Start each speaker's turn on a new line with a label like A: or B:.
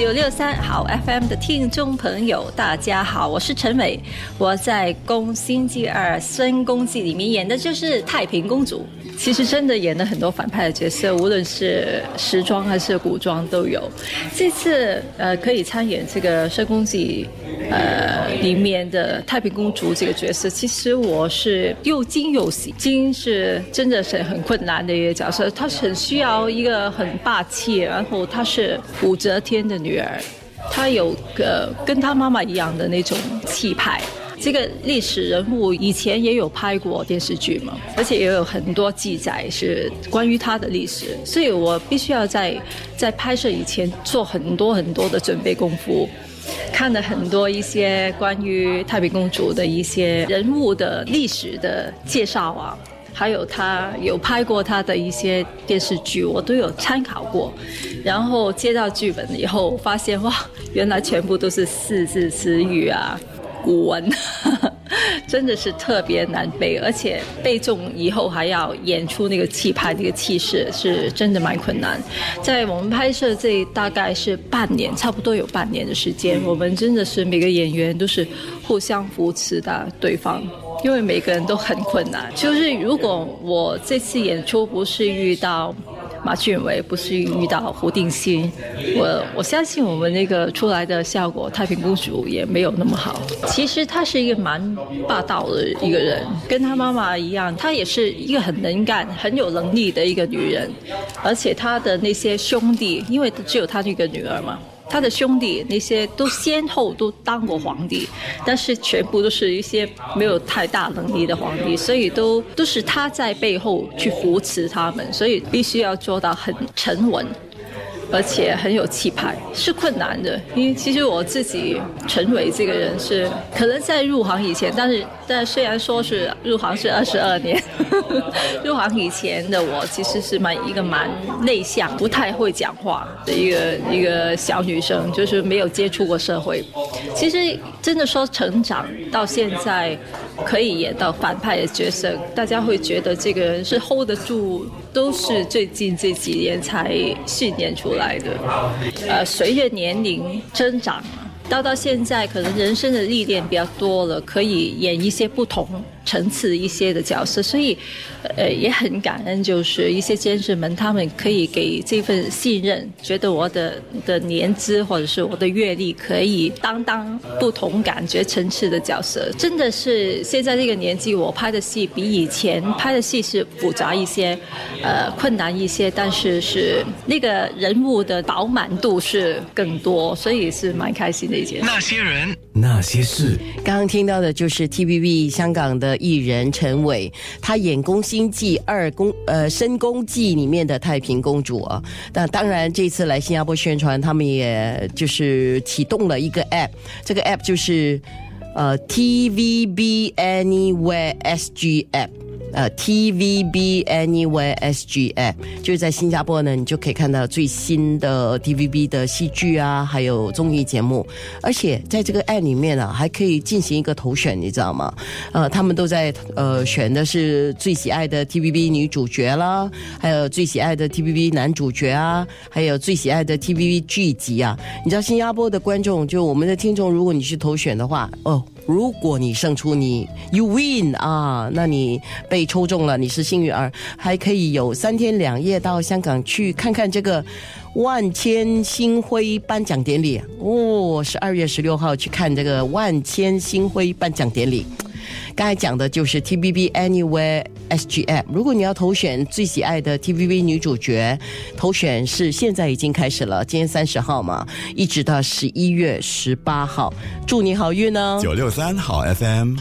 A: 九六三好 FM 的听众朋友，大家好，我是陈伟，我在《宫星期二深宫记》里面演的就是太平公主。其实真的演了很多反派的角色，无论是时装还是古装都有。这次呃可以参演这个《深宫记》呃里面的太平公主这个角色，其实我是又惊又喜。惊是真的是很困难的一个角色，她很需要一个很霸气，然后她是武则天的女女儿，她有个跟她妈妈一样的那种气派。这个历史人物以前也有拍过电视剧嘛，而且也有很多记载是关于他的历史，所以我必须要在在拍摄以前做很多很多的准备功夫，看了很多一些关于太平公主的一些人物的历史的介绍啊，还有他有拍过他的一些电视剧，我都有参考过，然后接到剧本以后，发现哇，原来全部都是四字词语啊。古文 真的是特别难背，而且背诵以后还要演出那个气派、那个气势，是真的蛮困难。在我们拍摄这大概是半年，差不多有半年的时间，我们真的是每个演员都是互相扶持的对方，因为每个人都很困难。就是如果我这次演出不是遇到。马俊伟不是遇到胡定欣，我我相信我们那个出来的效果，太平公主也没有那么好。其实她是一个蛮霸道的一个人，跟她妈妈一样，她也是一个很能干、很有能力的一个女人，而且她的那些兄弟，因为只有她一个女儿嘛。他的兄弟那些都先后都当过皇帝，但是全部都是一些没有太大能力的皇帝，所以都都是他在背后去扶持他们，所以必须要做到很沉稳。而且很有气派，是困难的。因为其实我自己陈伟这个人是，可能在入行以前，但是但虽然说是入行是二十二年，入行以前的我其实是蛮一个蛮内向、不太会讲话的一个一个小女生，就是没有接触过社会。其实真的说成长到现在。可以演到反派的角色，大家会觉得这个人是 hold 得住，都是最近这几年才训练出来来的。呃，随着年龄增长。到到现在，可能人生的历练比较多了，可以演一些不同层次一些的角色，所以，呃，也很感恩，就是一些监制们，他们可以给这份信任，觉得我的的年资或者是我的阅历可以担当不同感觉层次的角色。真的是现在这个年纪，我拍的戏比以前拍的戏是复杂一些，呃，困难一些，但是是那个人物的饱满度是更多，所以是蛮开心的一件事。
B: 那些人，
C: 那些事。
D: 刚刚听到的就是 TVB 香港的艺人陈伟，他演《宫心计二宫》呃《深宫记》里面的太平公主啊。那当然，这次来新加坡宣传，他们也就是启动了一个 App，这个 App 就是呃 TVB Anywhere SG App。呃，TVB Anywhere SG App 就是在新加坡呢，你就可以看到最新的 TVB 的戏剧啊，还有综艺节目。而且在这个 App 里面啊，还可以进行一个投选，你知道吗？呃，他们都在呃选的是最喜爱的 TVB 女主角啦，还有最喜爱的 TVB 男主角啊，还有最喜爱的 TVB 剧集啊。你知道新加坡的观众，就我们的听众，如果你去投选的话，哦。如果你胜出，你 you win 啊，那你被抽中了，你是幸运儿，还可以有三天两夜到香港去看看这个万千星辉颁奖典礼哦，十二月十六号去看这个万千星辉颁奖典礼。刚才讲的就是 TVB Anywhere SGM。如果你要投选最喜爱的 TVB 女主角，投选是现在已经开始了，今天三十号嘛，一直到十一月十八号。祝你好运哦！
C: 九六三好 FM。